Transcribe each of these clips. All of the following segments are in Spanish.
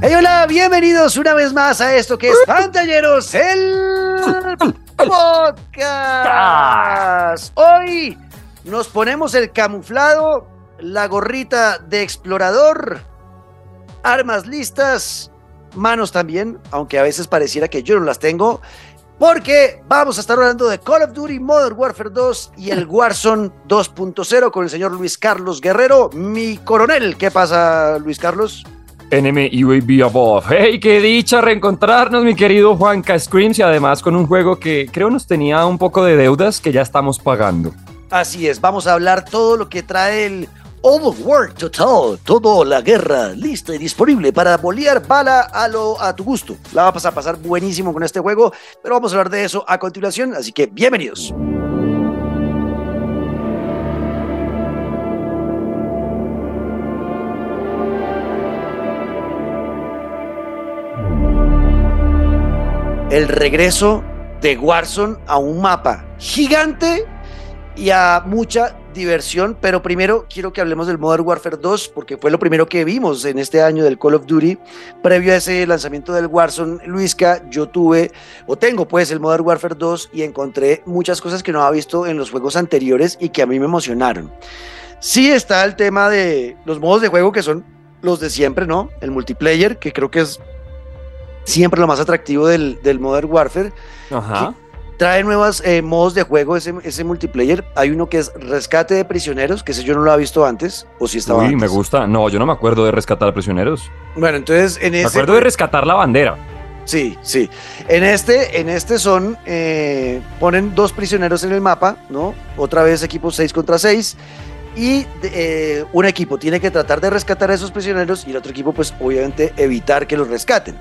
Hey, hola, bienvenidos una vez más a esto que es Pantalleros, el podcast. Hoy nos ponemos el camuflado, la gorrita de explorador, armas listas, manos también, aunque a veces pareciera que yo no las tengo, porque vamos a estar hablando de Call of Duty Modern Warfare 2 y el Warzone 2.0 con el señor Luis Carlos Guerrero, mi coronel. ¿Qué pasa, Luis Carlos? UAV above. ¡Hey, qué dicha reencontrarnos, mi querido Juanca Screams! Y además con un juego que creo nos tenía un poco de deudas que ya estamos pagando. Así es, vamos a hablar todo lo que trae el All War Total, todo la guerra lista y disponible para bolear bala a, lo, a tu gusto. La vas a pasar buenísimo con este juego, pero vamos a hablar de eso a continuación, así que bienvenidos. el regreso de Warzone a un mapa gigante y a mucha diversión, pero primero quiero que hablemos del Modern Warfare 2 porque fue lo primero que vimos en este año del Call of Duty. Previo a ese lanzamiento del Warzone, Luisca, yo tuve o tengo pues el Modern Warfare 2 y encontré muchas cosas que no había visto en los juegos anteriores y que a mí me emocionaron. Sí está el tema de los modos de juego que son los de siempre, ¿no? El multiplayer, que creo que es siempre lo más atractivo del, del Modern Warfare. Ajá. Trae nuevos eh, modos de juego ese, ese multiplayer. Hay uno que es rescate de prisioneros, que ese yo no lo había visto antes, o si estaba Uy, antes. me gusta. No, yo no me acuerdo de rescatar prisioneros. Bueno, entonces en Me este... acuerdo de rescatar la bandera. Sí, sí. En este, en este son, eh, ponen dos prisioneros en el mapa, ¿no? Otra vez equipo 6 contra 6. Y eh, un equipo tiene que tratar de rescatar a esos prisioneros y el otro equipo, pues obviamente, evitar que los rescaten.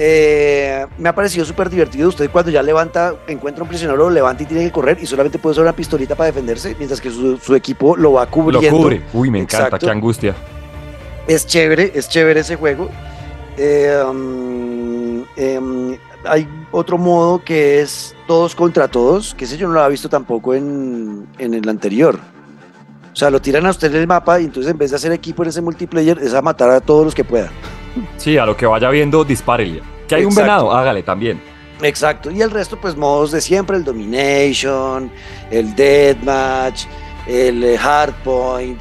Eh, me ha parecido súper divertido. Usted cuando ya levanta, encuentra un prisionero, lo levanta y tiene que correr y solamente puede usar una pistolita para defenderse, mientras que su, su equipo lo va Lo cubriendo. cubre. Uy, me encanta, Exacto. qué angustia. Es chévere, es chévere ese juego. Eh, um, em, hay otro modo que es todos contra todos, que ese yo no lo había visto tampoco en, en el anterior. O sea, lo tiran a usted en el mapa y entonces en vez de hacer equipo en ese multiplayer es a matar a todos los que pueda. Sí, a lo que vaya viendo, dispárele. Que hay un venado, hágale también. Exacto. Y el resto, pues modos de siempre, el Domination, el Deathmatch, el eh, Hardpoint.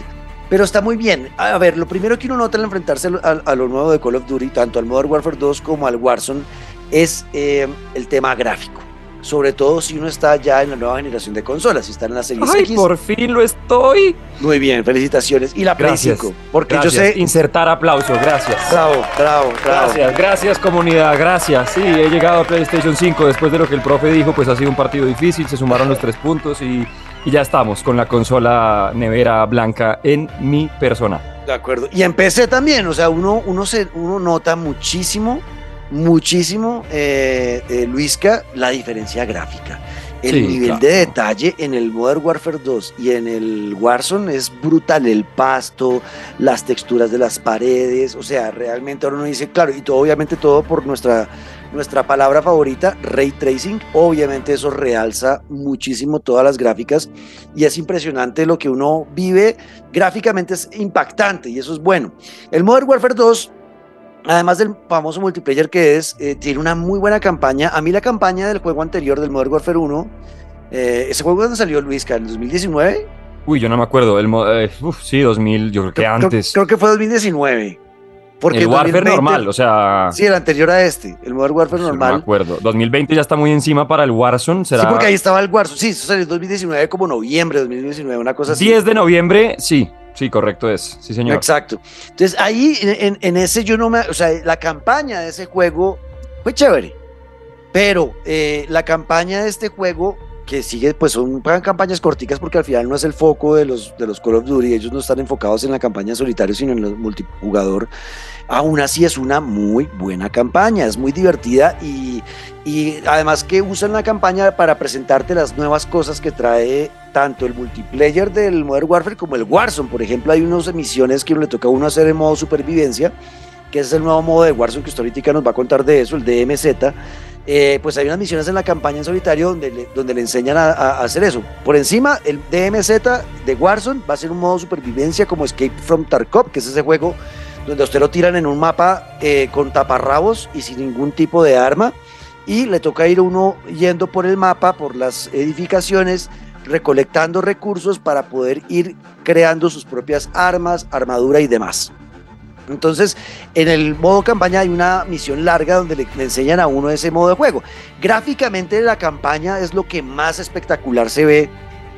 Pero está muy bien. A ver, lo primero que uno nota al enfrentarse a, a lo nuevo de Call of Duty, tanto al Modern Warfare 2 como al Warzone, es eh, el tema gráfico. Sobre todo si uno está ya en la nueva generación de consolas, si está en la Series Ay, X. por fin lo estoy. Muy bien, felicitaciones. Y la Play Gracias. 5, porque Gracias. yo sé... Insertar aplauso, gracias. Bravo, bravo, bravo. Gracias, gracias comunidad, gracias. Sí, he llegado a PlayStation 5 después de lo que el profe dijo, pues ha sido un partido difícil, se sumaron los tres puntos y, y ya estamos con la consola nevera blanca en mi persona. De acuerdo. Y en PC también, o sea, uno, uno, se, uno nota muchísimo, muchísimo, eh, eh, Luisca, la diferencia gráfica. El Sí, nivel claro. de detalle en el Modern Warfare 2 y en el Warzone es brutal. El pasto, las texturas de las paredes, o sea, realmente ahora uno dice, claro, y todo, obviamente todo por nuestra, nuestra palabra favorita, ray tracing. Obviamente eso realza muchísimo todas las gráficas y es impresionante lo que uno vive gráficamente es impactante y eso es bueno. El Modern Warfare 2, además del famoso multiplayer que es, eh, tiene una muy buena campaña. A mí la campaña del juego anterior, del Modern Warfare 1, eh, ese juego cuando salió Luisca, en 2019, Uy, yo no me acuerdo, el, eh, uf, sí, 2000, yo creo que creo, antes. creo que fue 2019. Porque el Warfare 2020 normal, o sea, Sí, el anterior a este, el Modern Warfare yo no me normal. acuerdo. 2020 ya está muy encima para el Warzone, será Sí, porque ahí estaba el Warzone. Sí, eso salió en 2019, como noviembre de 2019, una cosa así. 10 de noviembre, sí, sí, correcto es, sí señor. Exacto. Entonces ahí en ese yo no me, o sea, la campaña de ese juego fue chévere, pero eh, la campaña de este juego que sigue, pues son campañas corticas porque al final no es el foco de los, de los Call of Duty, ellos no están enfocados en la campaña solitario, sino en el multijugador. Aún así es una muy buena campaña, es muy divertida y, y además que usan la campaña para presentarte las nuevas cosas que trae tanto el multiplayer del Modern Warfare como el Warzone. Por ejemplo, hay unas emisiones que le toca a uno hacer en modo supervivencia, que es el nuevo modo de Warzone que usted ahorita nos va a contar de eso, el DMZ, eh, pues hay unas misiones en la campaña en solitario donde le, donde le enseñan a, hacer eso. Por encima, el DMZ de Warzone va a ser un modo supervivencia como Escape from Tarkov, que es ese juego donde a usted lo tiran en un mapa eh, con taparrabos y sin ningún tipo de arma. Y le toca ir uno yendo por el mapa, por las edificaciones, recolectando recursos para poder ir creando sus propias armas, armadura y demás. Entonces, en el modo campaña hay una misión larga donde le, enseñan a uno ese modo de juego. Gráficamente la campaña es lo que más espectacular se ve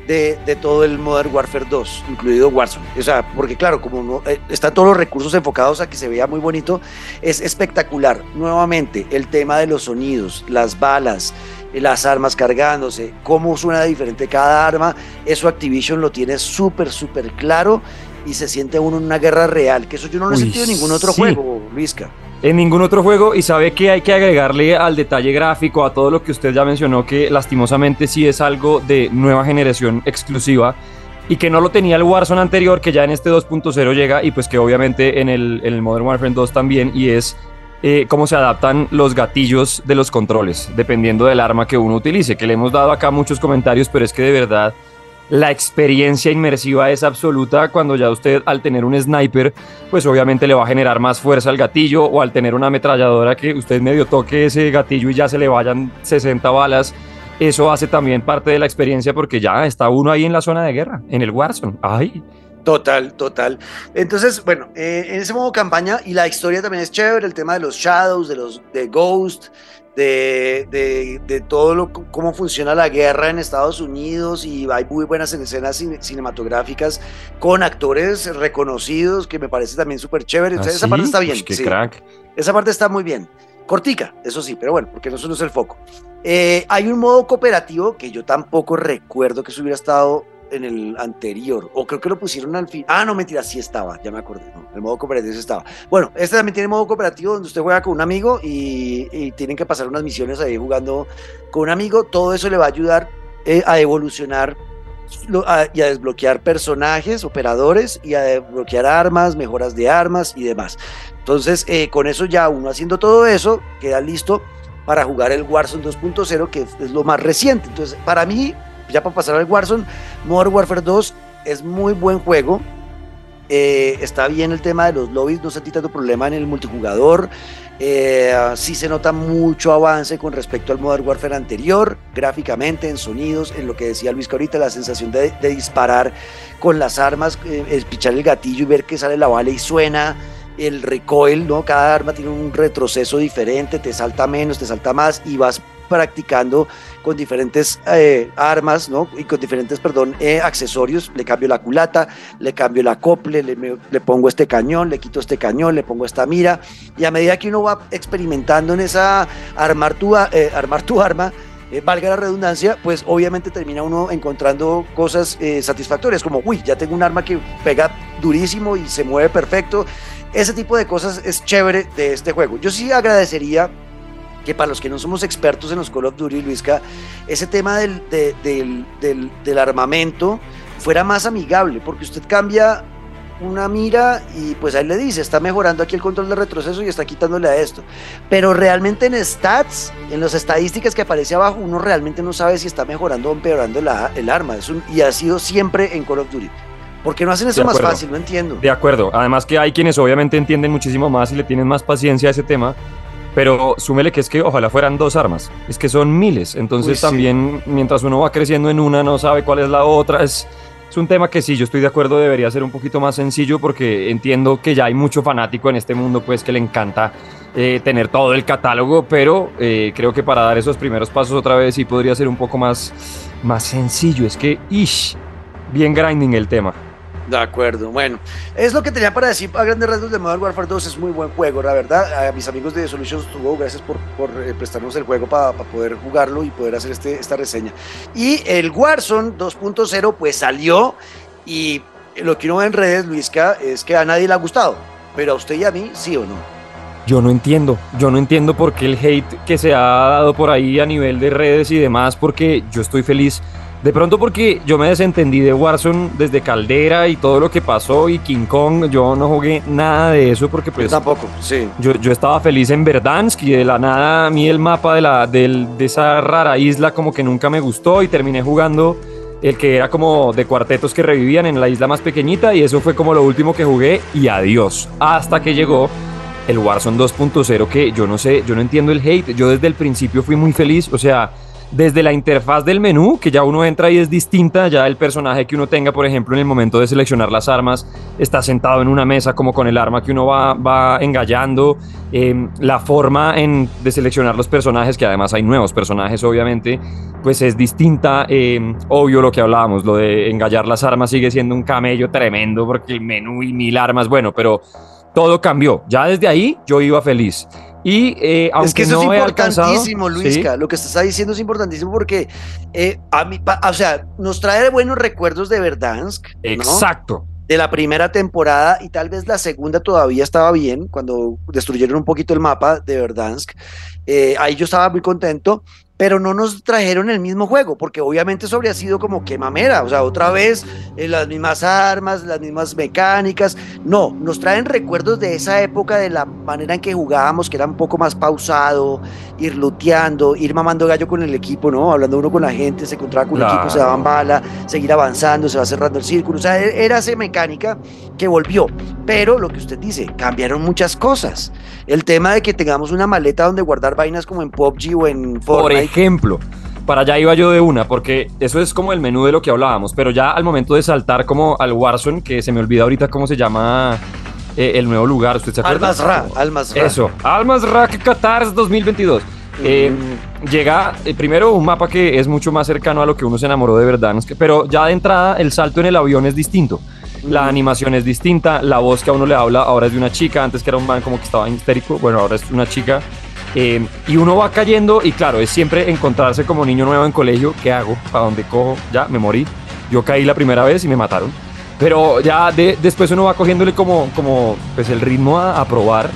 de, de todo el Modern Warfare 2, incluido Warzone. O sea, porque claro, como no, eh, están todos los recursos enfocados a que se vea muy bonito, es espectacular. Nuevamente, el tema de los sonidos, las balas, las armas cargándose, cómo suena diferente cada arma, eso Activision lo tiene súper, súper claro y se siente uno en una guerra real, que eso yo no lo he Uy, sentido en ningún otro sí. juego, Luisca. En ningún otro juego y sabe que hay que agregarle al detalle gráfico, a todo lo que usted ya mencionó, que lastimosamente sí es algo de nueva generación exclusiva y que no lo tenía el Warzone anterior, que ya en este 2.0 llega y pues que obviamente en el, en el Modern Warfare 2 también y es eh, cómo se adaptan los gatillos de los controles, dependiendo del arma que uno utilice, que le hemos dado acá muchos comentarios, pero es que de verdad la experiencia inmersiva es absoluta cuando ya usted al tener un sniper, pues obviamente le va a generar más fuerza al gatillo o al tener una ametralladora que usted medio toque ese gatillo y ya se le vayan 60 balas. Eso hace también parte de la experiencia porque ya está uno ahí en la zona de guerra, en el Warzone. Ay, Total, total. Entonces, bueno, eh, en ese modo campaña y la historia también es chévere, el tema de los Shadows, de los de Ghost, de, de, de todo lo, cómo funciona la guerra en Estados Unidos y hay muy buenas escenas cin- cinematográficas con actores reconocidos que me parece también súper chévere. Entonces, esa parte está bien. Pues qué sí. crack. Esa parte está muy bien. Cortica, eso sí, pero bueno, porque eso no es el foco. Eh, hay un modo cooperativo que yo tampoco recuerdo que eso hubiera estado en el anterior, o creo que lo pusieron al fin. Ah, no, mentira, sí estaba, ya me acordé. No, el modo cooperativo sí estaba. Bueno, este también tiene modo cooperativo donde usted juega con un amigo y, y tienen que pasar unas misiones ahí jugando con un amigo. Todo eso le va a ayudar eh, a evolucionar y a desbloquear personajes, operadores y a desbloquear armas, mejoras de armas y demás. Entonces, eh, con eso ya uno haciendo todo eso, queda listo para jugar el Warzone 2.0, que es lo más reciente. Entonces, para mí, ya para pasar al Warzone, Modern Warfare 2 es muy buen juego. Eh, está bien el tema de los lobbies, no sentí tanto problema en el multijugador. Eh, sí se nota mucho avance con respecto al Modern Warfare anterior, gráficamente, en sonidos, en lo que decía Luis que ahorita, la sensación de, disparar con las armas, eh, pichar el gatillo y ver que sale la bala y suena el recoil, ¿no? Cada arma tiene un retroceso diferente, te salta menos, te salta más y vas practicando con diferentes eh, armas, ¿no? Y con diferentes, perdón, eh, accesorios. Le cambio la culata, le cambio el acople, le, pongo este cañón, le quito este cañón, le pongo esta mira. Y a medida que uno va experimentando en esa armar tu, eh, armar tu arma, valga la redundancia, pues obviamente termina uno encontrando cosas satisfactorias, como, uy, ya tengo un arma que pega durísimo y se mueve perfecto. Ese tipo de cosas es chévere de este juego. Yo sí agradecería que para los que no somos expertos en los Call of Duty, Luisca, ese tema del, de- del, del- del armamento fuera más amigable, porque usted cambia una mira y pues ahí le dice, está mejorando aquí el control de retroceso y está quitándole a esto. Pero realmente en stats, en las estadísticas que aparece abajo, uno realmente no sabe si está mejorando o empeorando la- el arma. Es un- y ha sido siempre en Call of Duty. ¿Por qué no hacen eso más fácil? No entiendo. De acuerdo. Además que hay quienes obviamente entienden muchísimo más y le tienen más paciencia a ese tema. Pero súmele que es que ojalá fueran dos armas. Es que son miles. Entonces Uy, sí. también mientras uno va creciendo en una no sabe cuál es la otra. Es, es un tema que sí, yo estoy de acuerdo, debería ser un poquito más sencillo porque entiendo que ya hay mucho fanático en este mundo pues que le encanta eh, tener todo el catálogo, pero eh, creo que para dar esos primeros pasos otra vez sí podría ser un poco más, más sencillo. Es que, ish, bien grinding el tema. De acuerdo, bueno, es lo que tenía para decir a grandes rasgos de Modern Warfare 2, es muy buen juego, la verdad, a mis amigos de Solutions to Go, gracias por, por eh, prestarnos el juego para poder jugarlo y poder hacer este, esta reseña. Y el Warzone 2.0 pues salió y lo que uno ve en redes, Luisca, es que a nadie le ha gustado, pero a usted y a mí sí o no. Yo no entiendo, yo no entiendo por qué el hate que se ha dado por ahí a nivel de redes y demás, porque yo estoy feliz De pronto porque yo me desentendí de Warzone desde Caldera y todo lo que pasó y King Kong, yo no jugué nada de eso porque pues... tampoco, sí. Yo, yo, estaba feliz en Verdansk y de la nada a mí el mapa de, la, de, de esa rara isla como que nunca me gustó y terminé jugando el que era como de cuartetos que revivían en la isla más pequeñita y eso fue como lo último que jugué y adiós. Hasta que llegó el Warzone 2.0 que yo no sé, yo no entiendo el hate. Yo desde el principio fui muy feliz, o sea, desde la interfaz del menú, que ya uno entra y es distinta, ya el personaje que uno tenga, por ejemplo, en el momento de seleccionar las armas, está sentado en una mesa como con el arma que uno va, va engallando, em, la forma en, de seleccionar los personajes, que además hay nuevos personajes, obviamente, pues es distinta, em, obvio lo que hablábamos, lo de engallar las armas sigue siendo un camello tremendo, porque el menú y mil armas, bueno, pero todo cambió, ya desde ahí yo iba feliz. Y eh, aunque es que eso no es importantísimo, Luisca. Lo que estás diciendo es importantísimo porque, eh, a mí, o sea, nos trae buenos recuerdos de Verdansk. ¿no? Exacto. De la primera temporada y tal vez la segunda todavía estaba bien cuando destruyeron un poquito el mapa de Verdansk. Eh, ahí yo estaba muy contento, pero no nos trajeron el mismo juego, porque obviamente eso habría sido como que mamera, o sea, otra vez eh, las mismas armas, las mismas mecánicas. No, nos traen recuerdos de esa época, de la manera en que jugábamos, que era un poco más pausado, ir luteando, ir mamando gallo con el equipo, ¿no? Hablando uno con la gente, se encontraba con el equipo, se daban bala, seguir avanzando, se va cerrando el círculo. O sea, e- era esa mecánica que volvió. Pero lo que usted dice, cambiaron muchas cosas. El tema de que tengamos una maleta donde guardar vainas como en PUBG o en Por Fortnite. ejemplo, para allá iba yo de una, porque eso es como el menú de lo que hablábamos, pero ya al momento de saltar como al Warzone, que se me olvida ahorita cómo se llama eh, el nuevo lugar, ¿usted se acuerda? Almas Ra, Almas Ra. Eso, Almas Ra Qatar 2022. Eh, llega eh, primero un mapa que es mucho más cercano a lo que uno se enamoró de verdad, pero ya de entrada el salto en el avión es distinto. La animación es distinta, la voz que a uno le habla ahora es de una chica, antes que era un man como que estaba histérico, bueno, ahora es una chica. Eh, y uno va cayendo y claro, es siempre encontrarse como niño nuevo en colegio, ¿qué hago? ¿Para dónde cojo? Ya, me morí. Yo caí la primera vez y me mataron. Pero ya de- después uno va cogiéndole como, como pues el ritmo a, a probar.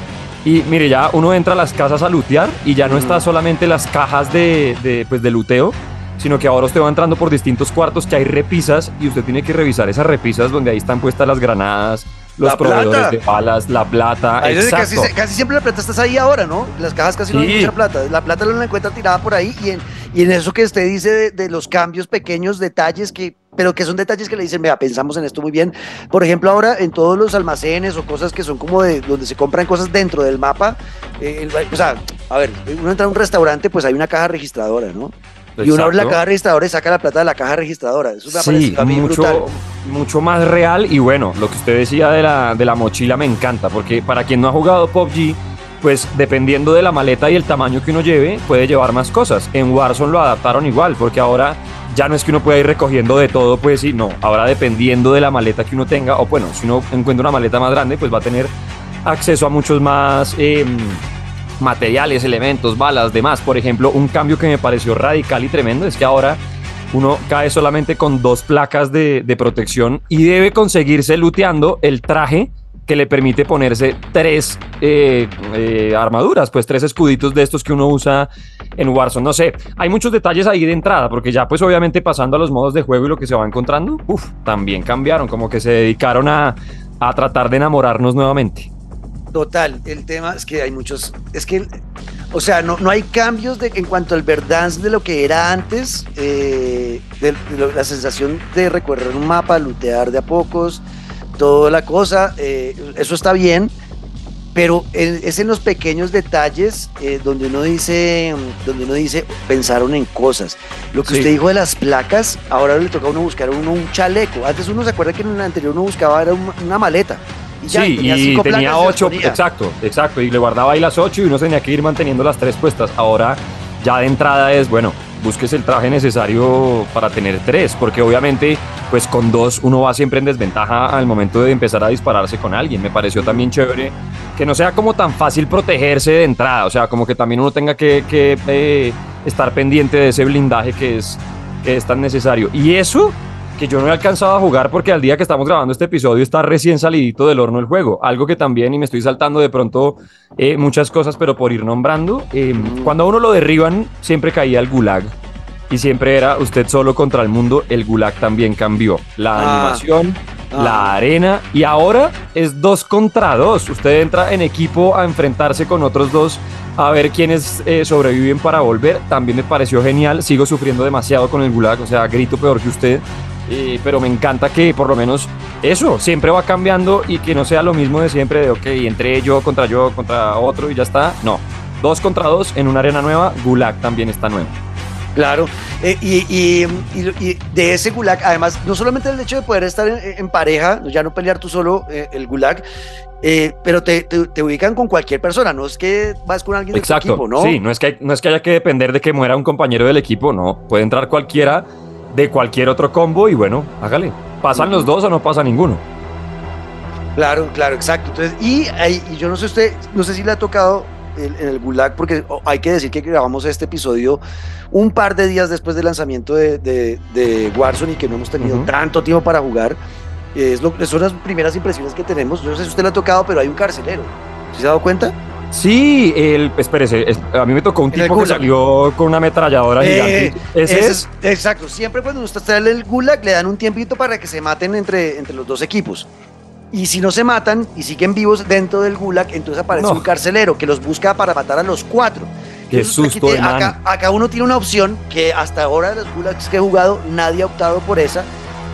Y mire, ya uno entra a las casas a lootear y ya no está solamente las cajas de, de, pues, de luteo, sino que ahora usted va entrando por distintos cuartos que hay repisas y usted tiene que revisar esas repisas donde ahí están puestas las granadas, los La proveedores plata. de balas, la plata. Ahí es casi, exacto. casi siempre la plata está ahí ahora, ¿no? Las cajas casi no hay mucha plata. La plata la encuentra tirada por ahí y en, y en eso que usted dice de, de los cambios pequeños, detalles que, pero que son detalles que le dicen, vea, pensamos en esto muy bien. Por ejemplo, ahora en todos los almacenes o cosas que son como de donde se compran cosas dentro del mapa, eh, el- o sea, a ver, uno entra a un restaurante, pues hay una caja registradora, ¿no? Y uno abre la caja registradora y saca la plata de la caja registradora. Eso me Sí, a mí mucho, brutal. mucho más real y bueno, lo que usted decía de la, de la mochila me encanta, porque para quien no ha jugado PUBG, pues dependiendo de la maleta y el tamaño que uno lleve, puede llevar más cosas. En Warzone lo adaptaron igual, porque ahora ya no es que uno pueda ir recogiendo de todo, pues sí, no, ahora dependiendo de la maleta que uno tenga, o bueno, si uno encuentra una maleta más grande, pues va a tener acceso a muchos más... em, materiales, elementos, balas, demás. Por ejemplo, un cambio que me pareció radical y tremendo es que ahora uno cae solamente con dos placas de, protección y debe conseguirse luteando el traje que le permite ponerse tres eh, eh, armaduras, pues tres escuditos de estos que uno usa en Warzone. No sé, hay muchos detalles ahí de entrada, porque ya pues obviamente pasando a los modos de juego y lo que se va encontrando, uf, también cambiaron, como que se dedicaron a, a tratar de enamorarnos nuevamente. Total, el tema es que hay muchos, es que, o sea, no, no hay cambios de, en cuanto al Verdansk de lo que era antes, eh, de, de lo- la sensación de recorrer un mapa, lootear de a pocos, toda la cosa, eh, eso está bien, pero es en los pequeños detalles eh, donde uno dice, donde uno dice, pensaron en cosas. Lo que Sí. usted dijo de las placas, ahora le toca a uno buscar uno un chaleco. Antes uno se acuerda que en el anterior uno buscaba era un- una maleta. Y ya, sí, tenía y tenía ocho, exacto, exacto, y le guardaba ahí las ocho y uno tenía que ir manteniendo las tres puestas. Ahora ya de entrada es, bueno, busques el traje necesario para tener tres, porque obviamente, pues con dos uno va siempre en desventaja al momento de empezar a dispararse con alguien. Me pareció también chévere que no sea como tan fácil protegerse de entrada, o sea, como que también uno tenga que, que, eh, estar pendiente de ese blindaje que es, que es tan necesario. Y eso que yo no he alcanzado a jugar porque al día que estamos grabando este episodio está recién salidito del horno el juego. Algo que también, y me estoy saltando de pronto eh, muchas cosas, pero por ir nombrando, eh, cuando a uno lo derriban, siempre caía el gulag. y siempre era usted solo contra el mundo, el Gulag también cambió. La Ah. animación, Ah. la arena y ahora es dos contra dos. Usted entra en equipo a enfrentarse con otros dos a ver quiénes eh, sobreviven para volver. También me pareció genial. Sigo sufriendo demasiado con el Gulag, o sea, grito peor que usted. Eh, pero me encanta que por lo menos eso siempre va cambiando y que no sea lo mismo de siempre de, ok, entre yo contra yo contra otro y ya está. No, dos contra dos en una arena nueva, Gulag también está nuevo. Claro, eh, y, y- y- y de ese gulag, además, no solamente el hecho de poder estar en, en pareja, ya no pelear tú solo eh, el gulag, eh, pero te, te- te ubican con cualquier persona, no es que vas con alguien de tu Exacto, equipo, ¿no? sí, no es, que no es que haya que depender de que muera un compañero del equipo, no, puede entrar cualquiera de cualquier otro combo y bueno, hágale. ¿Pasan los dos o no pasa ninguno? Claro, claro, exacto. Entonces, y, yo no sé usted, no sé si le ha tocado el- en el Gulag, porque oh, hay que decir que grabamos este episodio un par de días después del lanzamiento de, de, de Warzone y que no hemos tenido tanto tiempo para jugar. Es lo, son las primeras impresiones que tenemos. Yo no sé si usted le ha tocado, pero hay un carcelero. ¿Sí se ha dado cuenta? Sí, el, espérese, es- a mí me tocó un tipo que salió con una ametralladora Eh, gigante. ¿Ese Ese es? Exacto. Siempre cuando usted está en el Gulag le dan un tiempito para que se maten entre, entre los dos equipos. Y si no se matan y siguen vivos dentro del Gulag, entonces aparece No. un carcelero que los busca para matar a los cuatro. Qué susto man. acá, acá uno tiene una opción que hasta ahora de los Gulags que he jugado nadie ha optado por esa.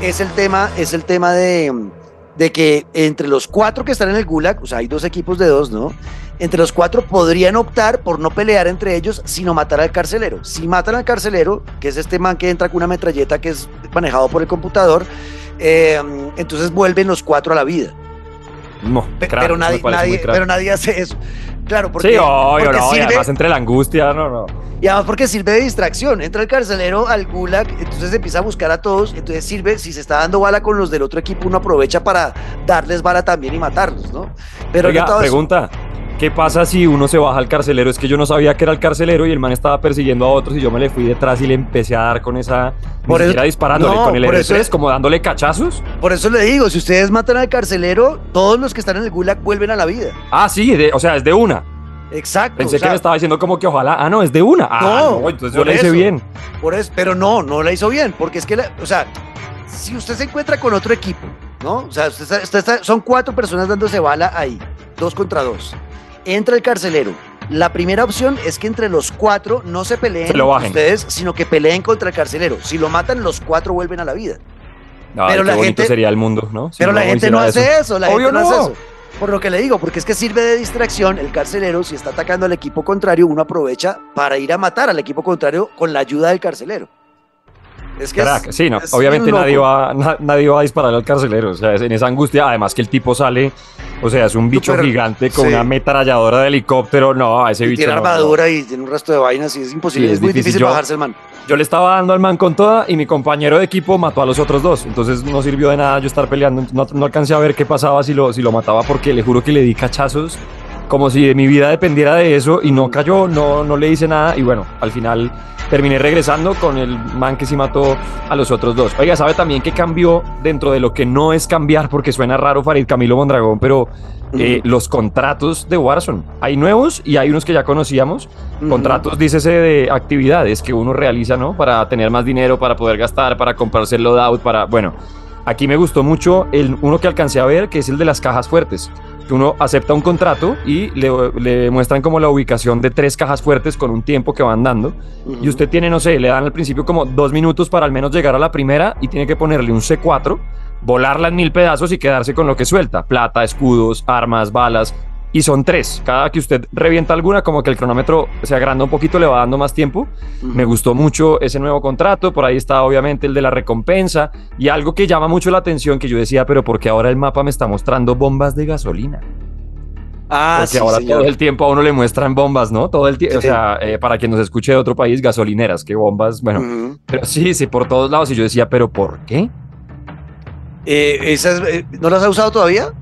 Es el tema, es el tema de, de que entre los cuatro que están en el Gulag, o sea, hay dos equipos de dos, ¿no? Entre los cuatro podrían optar por no pelear entre ellos, sino matar al carcelero. Si matan al carcelero, que es este man que entra con una metralleta que es manejado por el computador, eh, entonces vuelven los cuatro a la vida. No, pero, nadie, pero nadie hace eso. Claro, porque, sí, obvio, porque no, y sirve, además entre la angustia, no, no. y además porque sirve de distracción. Entra el carcelero al gulag, entonces empieza a buscar a todos. Entonces sirve, si se está dando bala con los del otro equipo, uno aprovecha para darles bala también y matarlos, ¿no? Pero Oiga, todo eso- pregunta, ¿qué pasa si uno se baja al carcelero? Es que yo no sabía que era el carcelero y el man estaba persiguiendo a otros y yo me le fui detrás y le empecé a dar con esa... Por eso- disparándole, no, con el por R3, eso- como dándole cachazos. Por eso le digo, si ustedes matan al carcelero, todos los que están en el gulag vuelven a la vida. Ah, sí, de- o sea, es de una. Exacto. Pensé o sea, que me estaba diciendo como que ojalá... Ah, no, es de una. Ah, No, no, entonces yo le hice eso. bien. Por eso, pero no, no la hizo bien, porque es que, la- o sea, si usted se encuentra con otro equipo, ¿no? O sea, usted está- usted está- son cuatro personas dándose bala ahí, dos contra dos. Entra el carcelero. La primera opción es que entre los cuatro no se peleen Se lo bajen. ustedes, sino que peleen contra el carcelero. Si lo matan, los cuatro vuelven a la vida. Ay, Pero la gente- sería el mundo, ¿no? Si Pero la gente no hace eso, la Obvio gente no, hace eso. Por lo que le digo, porque es que sirve de distracción, el carcelero, si está atacando al equipo contrario, uno aprovecha para ir a matar al equipo contrario con la ayuda del carcelero. Es que es- Crack, sí, no, es obviamente nadie va, na- nadie va a disparar al carcelero, o sea, es en esa angustia, además que el tipo sale, o sea, es un bicho gigante con sí. una ametralladora de helicóptero, no, a ese Y bicho tiene no, no. armadura y tiene un resto de vainas y es imposible, Sí, es, es muy difícil. difícil Yo- bajarse el man. Yo le estaba dando al man con toda y mi compañero de equipo mató a los otros dos, entonces no sirvió de nada yo estar peleando, no, no alcancé a ver qué pasaba si lo, si lo mataba porque le juro que le di cachazos como si de mi vida dependiera de eso y no cayó, no, no le hice nada y bueno, al final terminé regresando con el man que sí mató a los otros dos. Oiga, ¿sabe también que cambió dentro de lo que no es cambiar porque suena raro Farid Camilo Mondragón, pero eh, los contratos de Warzone? Hay nuevos y hay unos que ya conocíamos. Ujú. Contratos, dícese de actividades que uno realiza, ¿no? Para tener más dinero, para poder gastar, para comprarse el loadout, para... Bueno, aquí me gustó mucho el, uno que alcancé a ver, que es el de las cajas fuertes. Que uno acepta un contrato y le, le muestran como la ubicación de tres cajas fuertes con un tiempo que van dando. Y usted tiene, no sé, le dan al principio como dos minutos para al menos llegar a la primera y tiene que ponerle un C4, volarla en mil pedazos y quedarse con lo que suelta. Plata, escudos, armas, balas. Y son tres. Cada que usted revienta alguna, como que el cronómetro se agranda un poquito, le va dando más tiempo. Me gustó mucho ese nuevo contrato. Por ahí está obviamente el de la recompensa. Y algo que llama mucho la atención, que yo decía, pero porque ahora el mapa me está mostrando bombas de gasolina? Ah, Porque sí, ahora señor. todo el tiempo a uno le muestran bombas, ¿no? Todo el tiempo, o sea, eh, para quien nos escuche de otro país, gasolineras, que bombas, bueno, pero sí, sí, por todos lados. Y yo decía, ¿pero por qué? Eh, esas, eh, ¿No las ha usado todavía?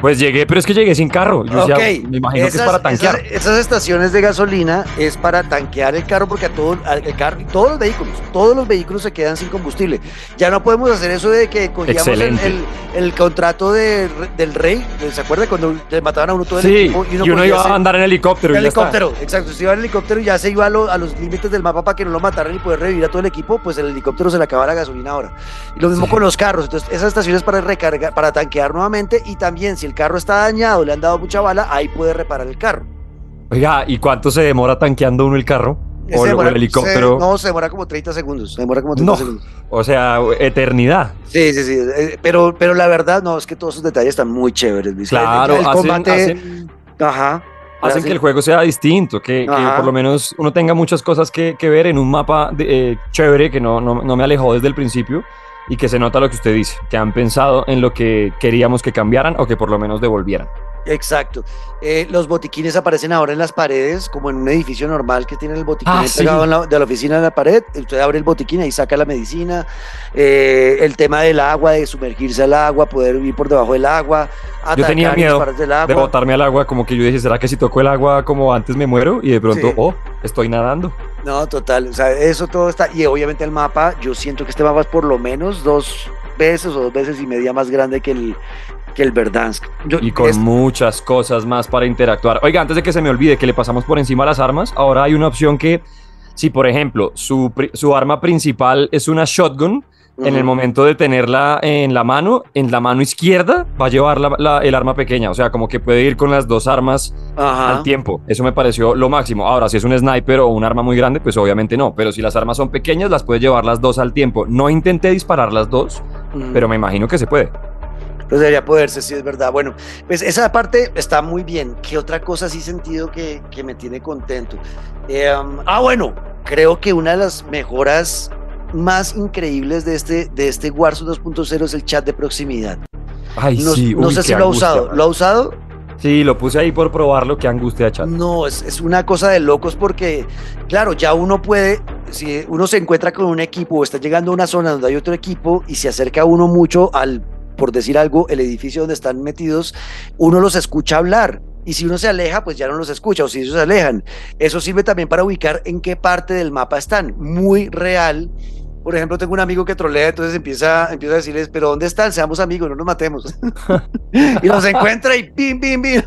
Pues llegué, pero es que llegué sin carro. Yo decía, Ok, me imagino que es para tanquear. Esas, esas estaciones de gasolina es para tanquear el carro porque a todo al- el carro, todos los vehículos, todos los vehículos se quedan sin combustible. Ya no podemos hacer eso de que cogíamos el, el- el contrato de- del rey, ¿se acuerda cuando le mataban a uno todo el Sí, equipo y uno, cogía iba ese- a andar en helicóptero. el y ya está. helicóptero, exacto. Se iba en helicóptero y ya se iba a, lo- a los límites del mapa para que no lo mataran y poder revivir a todo el equipo, pues el helicóptero se le acaba la gasolina ahora. Y lo mismo Sí. con los carros. Entonces, esas estaciones para recargar, para tanquear nuevamente y también si el carro está dañado, le han dado mucha bala, ahí puede reparar el carro. Oiga, ¿y cuánto se demora tanqueando uno el carro? O, el- o demora- el helicóptero. se- no, se demora como 30 segundos. Se demora como 30 No. segundos. O sea, eternidad. Sí, sí, sí. eh, Pero, pero la verdad, no, es que todos esos detalles están muy chéveres. Luis. Claro, el, el hacen, combate. hacen- Ajá. hacen que el juego sea distinto, que, que por lo menos uno tenga muchas cosas que, que ver en un mapa de- eh, chévere que no, no, no me alejó desde el principio y que se nota lo que usted dice, que han pensado en lo que queríamos que cambiaran o que por lo menos devolvieran. Exacto. Eh, los botiquines aparecen ahora en las paredes, como en un edificio normal que tiene el botiquín Ah, sí. pegado la- de la oficina en la pared. Usted abre el botiquín, ahí saca la medicina. Eh, el tema del agua, de sumergirse al agua, poder vivir por debajo del agua. Yo tenía y miedo disparar del agua. De botarme al agua, como que yo dije, ¿será que si toco el agua como antes me muero? Y de pronto, Sí. oh, estoy nadando. No, total. O sea, eso todo está. Y obviamente el mapa, yo siento que este mapa es por lo menos dos veces o dos veces y media más grande que el, que el Verdansk. Yo- Y con es- muchas cosas más para interactuar. Oiga, antes de que se me olvide que le pasamos por encima las armas, ahora hay una opción que, si por ejemplo su, su arma principal es una shotgun, en el momento de tenerla en la mano, en la mano izquierda va a llevar la- la- el arma pequeña. O sea, como que puede ir con las dos armas Ajá. al tiempo. Eso me pareció lo máximo. Ahora, si es un sniper o un arma muy grande, pues obviamente no. Pero si las armas son pequeñas, las puede llevar las dos al tiempo. No intenté disparar las dos, pero me imagino que se puede. Pues debería poderse, sí, es verdad. Bueno, pues esa parte está muy bien. ¿Qué otra cosa sí sentido que, que me tiene contento? Eh, um, ah, bueno, creo que una de las mejoras más increíbles de este, de este Warzone 2.0 es el chat de proximidad. Ay, No, sí. no sé si lo ha usado. ¿Lo ha usado? Sí, lo puse ahí por probarlo. Qué angustia, chat. No, es, es una cosa de locos porque, claro, ya uno puede, si uno se encuentra con un equipo o está llegando a una zona donde hay otro equipo y se acerca uno mucho al, por decir algo, el edificio donde están metidos, uno los escucha hablar. Y si uno se aleja, pues ya no los escucha, o si ellos se alejan. Eso sirve también para ubicar en qué parte del mapa están. Muy real. Por ejemplo, tengo un amigo que trolea, entonces empieza, empieza a decirles, pero ¿dónde están? Seamos amigos, no nos matemos. y los encuentra y pim, pim, pim.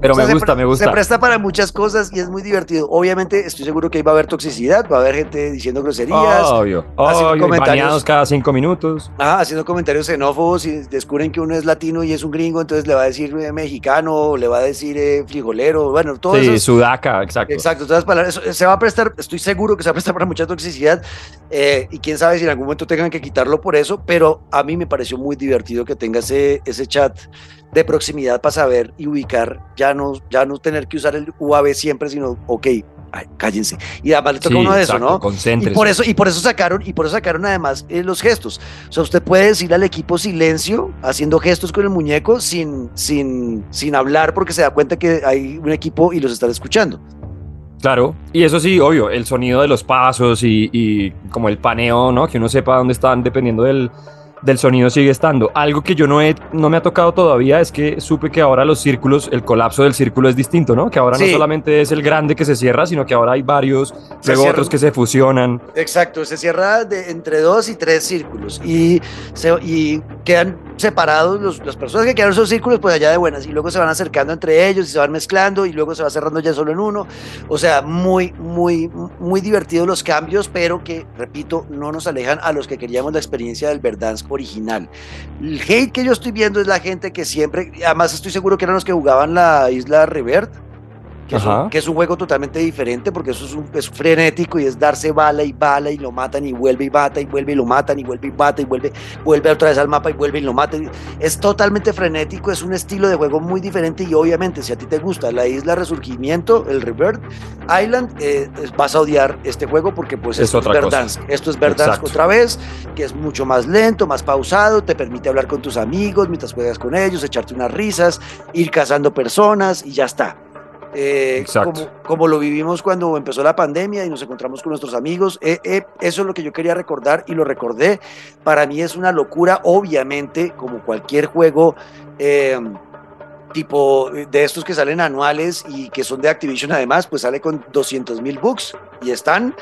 Pero O sea, me gusta, me gusta. Se presta para muchas cosas y es muy divertido. Obviamente, estoy seguro que ahí va a haber toxicidad, va a haber gente diciendo groserías, Obvio, haciendo obvio, comentarios. cada cinco minutos. haciendo comentarios xenófobos y descubren que uno es latino y es un gringo, entonces le va a decir eh, mexicano, le va a decir eh, frijolero, bueno, todo Sí, eso. es- sudaca, exacto. Exacto, todas las palabras. se va a prestar, estoy seguro que se va a prestar para mucha toxicidad eh, y quién sabe si en algún momento tengan que quitarlo por eso, pero a mí me pareció muy divertido que tenga ese, ese chat de proximidad para saber y ubicar, ya no, ya no tener que usar el UAV siempre, sino, ok, ay, cállense. Y además le toca Sí, uno de eso, ¿no? Y por eso, y por eso sacaron, y por eso sacaron además eh, los gestos. O sea, usted puede decirle al equipo silencio, haciendo gestos con el muñeco sin, sin, sin hablar, porque se da cuenta que hay un equipo y los están escuchando. Claro, y eso sí, obvio, el sonido de los pasos y, y como el paneo, ¿no? Que uno sepa dónde están dependiendo del, del sonido sigue estando. Algo que yo no, he, no me ha tocado todavía es que supe que ahora los círculos, el colapso del círculo es distinto, ¿no? Que ahora Sí. no solamente es el grande que se cierra, sino que ahora hay varios, luego cierra. otros que se fusionan. Exacto, se cierra de, entre dos y tres círculos y, se, y quedan separados los, las personas que quedaron esos círculos, pues allá de buenas, y luego se van acercando entre ellos y se van mezclando y luego se va cerrando ya solo en uno. O sea, muy, muy, muy divertidos los cambios, pero que, repito, no nos alejan a los que queríamos la experiencia del Verdansk original. El hate que yo estoy viendo es la gente que siempre, además estoy seguro que eran los que jugaban la isla Revert. Que es, un, Ajá. que es un juego totalmente diferente porque eso es, un, es frenético y es darse bala y bala y lo matan y vuelve y mata y vuelve y lo matan y vuelve y mata y vuelve, vuelve otra vez al mapa y vuelve y lo mata. Es totalmente frenético, es un estilo de juego muy diferente y obviamente si a ti te gusta la isla Resurgimiento, el Revert Island, eh, vas a odiar este juego porque pues Es esto otra es cosa. Verdansk. Esto es Verdansk otra vez, que es mucho más lento, más pausado, te permite hablar con tus amigos mientras juegas con ellos, echarte unas risas, ir cazando personas y ya está. Eh, como, como, lo vivimos cuando empezó la pandemia y nos encontramos con nuestros amigos. Eh, eh, eso es lo que yo quería recordar y lo recordé. Para mí es una locura, obviamente, como cualquier juego tipo de estos que salen anuales y que son de Activision además, pues sale con 200 mil bugs y están.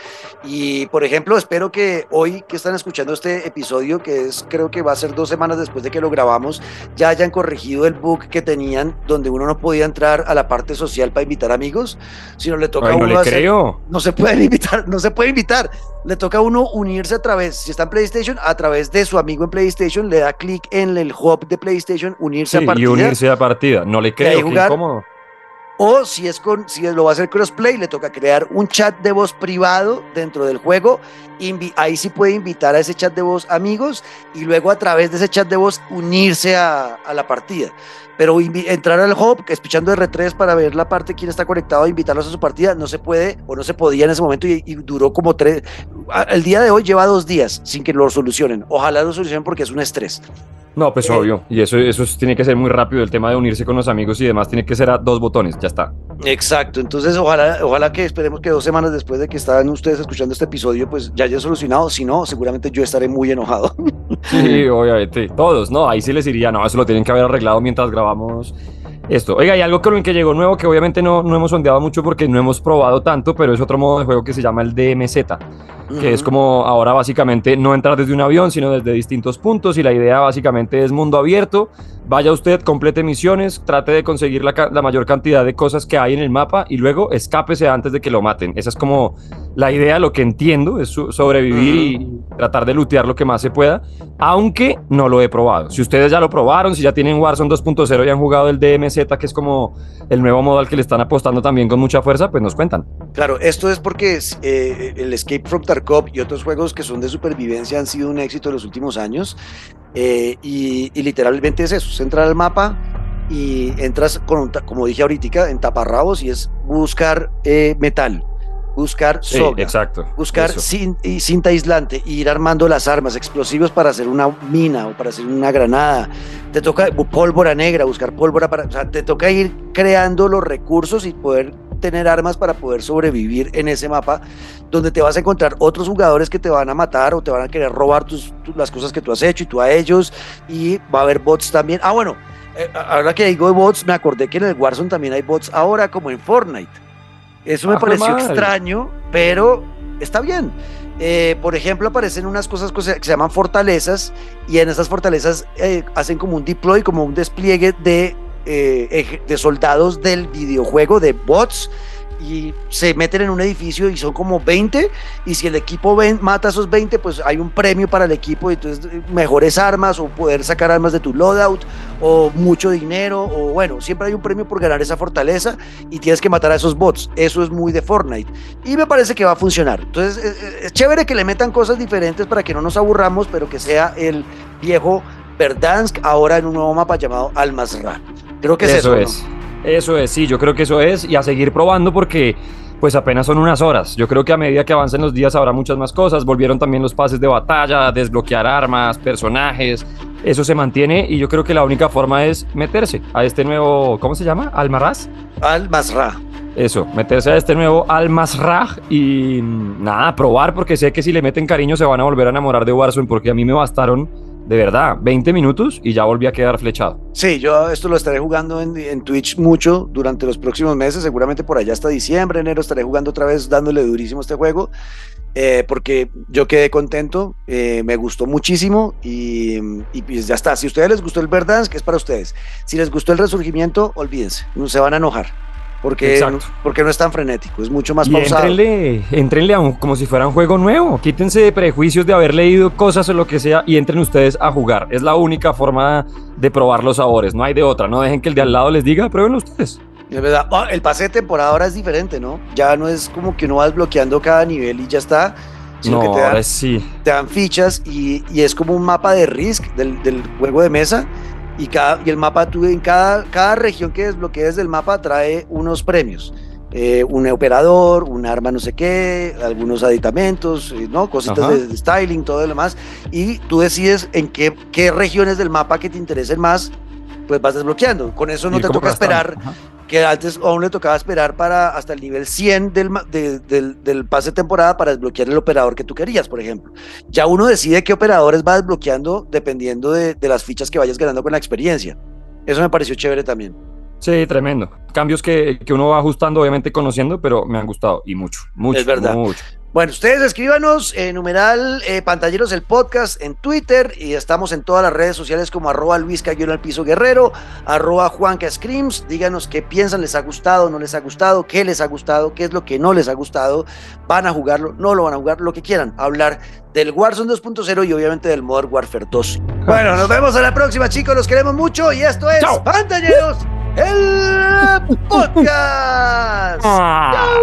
Y por ejemplo, espero que hoy que están escuchando este episodio, que es creo que va a ser dos semanas después de que lo grabamos, ya hayan corregido el bug que tenían donde uno no podía entrar a la parte social para invitar amigos, sino le toca a uno no creo. no se pueden invitar, no se puede invitar, le toca a uno unirse a través, si está en PlayStation, a través de su amigo en PlayStation, le da clic en el hub de PlayStation, unirse a partida. Y unirse a partida, no le creo, qué incómodo. O si, es con, si lo va a hacer crossplay, le toca crear un chat de voz privado dentro del juego. ahí sí puede invitar a ese chat de voz amigos y luego a través de ese chat de voz unirse a, la partida. Pero entrar al hub, escuchando R3 para ver la parte quién está conectado e invitarlos a su partida, no se puede o no se podía en ese momento y, y duró como tres. El día de hoy lleva dos días sin que lo solucionen. Ojalá lo solucionen porque es un estrés. No, pues obvio. Y eso, eso tiene que ser muy rápido. El tema de unirse con los amigos y demás tiene que ser a dos botones. Ya está. Exacto. Entonces, ojalá, ojalá que esperemos que dos semanas después de que están ustedes escuchando este episodio, pues ya haya solucionado. Si no, seguramente yo estaré muy enojado. Sí, obviamente. Todos, ¿no? Ahí sí les diría, no, eso lo tienen que haber arreglado mientras grabamos esto. Oiga, hay algo con lo que llegó nuevo que obviamente no, no hemos sondeado mucho porque no hemos probado tanto, pero es otro modo de juego que se llama el DMZ, que es como ahora básicamente no entrar desde un avión, sino desde distintos puntos y la idea básicamente es mundo abierto. Vaya usted, complete misiones, trate de conseguir la, la mayor cantidad de cosas que hay en el mapa y luego escápese antes de que lo maten. Esa es como la idea, lo que entiendo, es sobrevivir y tratar de lootear lo que más se pueda, aunque no lo he probado. Si ustedes ya lo probaron, si ya tienen Warzone 2.0 y han jugado el DMZ, que es como el nuevo modo al que le están apostando también con mucha fuerza, pues nos cuentan. Claro, esto es porque eh, el Escape from Tarkov y otros juegos que son de supervivencia han sido un éxito en los últimos años. Eh, y, literalmente es eso, se entra al mapa y entras, con como dije ahorita, en taparrabos y es buscar eh, metal buscar soga, exacto, buscar cinta aislante, ir armando las armas, explosivos para hacer una mina o para hacer una granada. Te toca pólvora negra, buscar pólvora para, o sea, te toca ir creando los recursos y poder tener armas para poder sobrevivir en ese mapa donde te vas a encontrar otros jugadores que te van a matar o te van a querer robar tus, las cosas que tú has hecho y tú a ellos y va a haber bots también. Ah, bueno, eh, ahora que digo de bots, me acordé que en el Warzone también hay bots ahora como en Fortnite. Eso me ah, pareció extraño, pero está bien. Eh, por ejemplo, aparecen unas cosas que se llaman fortalezas y en esas fortalezas eh, hacen como un deploy, como un despliegue de, eh, de soldados del videojuego, de bots y se meten en un edificio y son como 20 y si el equipo ven, mata a esos 20 pues hay un premio para el equipo y entonces mejores armas o poder sacar armas de tu loadout o mucho dinero o bueno siempre hay un premio por ganar esa fortaleza y tienes que matar a esos bots. Eso es muy de Fortnite. Y me parece que va a funcionar. Entonces es, chévere que le metan cosas diferentes para que no nos aburramos pero que sea el viejo Verdansk ahora en un nuevo mapa llamado Almazra creo que es eso, es. Eso es, sí, yo creo que eso es, y a seguir probando porque pues apenas son unas horas. Yo creo que a medida que avancen los días habrá muchas más cosas. Volvieron también los pases de batalla, desbloquear armas, personajes. Eso se mantiene y yo creo que la única forma es meterse a este nuevo, ¿cómo se llama? ¿Almaraz? Almazra. Eso, meterse a este nuevo Almazra y mm, nada, probar porque sé que si le meten cariño se van a volver a enamorar de Warzone porque a mí me bastaron de verdad, 20 minutos y ya volví a quedar flechado. Sí, yo esto lo estaré jugando en, Twitch mucho durante los próximos meses, seguramente por allá hasta diciembre, enero estaré jugando otra vez dándole durísimo este juego, eh, porque yo quedé contento, eh, me gustó muchísimo y, pues ya está. Si a ustedes les gustó el Verdance, que es para ustedes. Si les gustó el Resurgimiento, olvídense, no se van a enojar porque, porque no es tan frenético, es mucho más pausado. Entrenle, entrenle como si fuera un juego nuevo, quítense de prejuicios de haber leído cosas o lo que sea y entren ustedes a jugar. Es la única forma de probar los sabores, no hay de otra, no dejen que el de al lado les diga, pruébenlo ustedes. Es verdad, ah, el pase de temporada ahora es diferente, ¿no? Ya no es como que uno va desbloqueando cada nivel y ya está, sino que te dan, sí. te dan fichas y, y, es como un mapa de Risk del, del juego de mesa y, cada, y el mapa, tú, en cada, cada región que desbloquees del mapa trae unos premios. Eh, un operador, un arma no sé qué, algunos aditamentos, eh, ¿no? Cositas de, styling, todo lo demás. Y tú decides en qué, qué regiones del mapa que te interesen más, pues vas desbloqueando. Con eso no te toca esperar que antes aún le tocaba esperar para hasta el nivel 100 del, del, del, pase de temporada para desbloquear el operador que tú querías, por ejemplo. Ya uno decide qué operadores va desbloqueando dependiendo de, de las fichas que vayas ganando con la experiencia. Eso me pareció chévere también. Sí, tremendo. Cambios que, que, uno va ajustando, obviamente conociendo, pero me han gustado y mucho, mucho. Es verdad. Mucho. Bueno, ustedes escríbanos en numeral eh, pantalleros el podcast en Twitter y estamos en todas las redes sociales como arroba Luis al piso guerrero, arroba Juanca Screams. Díganos qué piensan, les ha gustado, no les ha gustado, qué les ha gustado, qué es lo que no les ha gustado. Van a jugarlo, no lo van a jugar, lo que quieran. Hablar del Warzone 2.0 y obviamente del Modern Warfare 2. Bueno, nos vemos a la próxima, chicos. Los queremos mucho y esto es Chao. Pantalleros el podcast. Ah.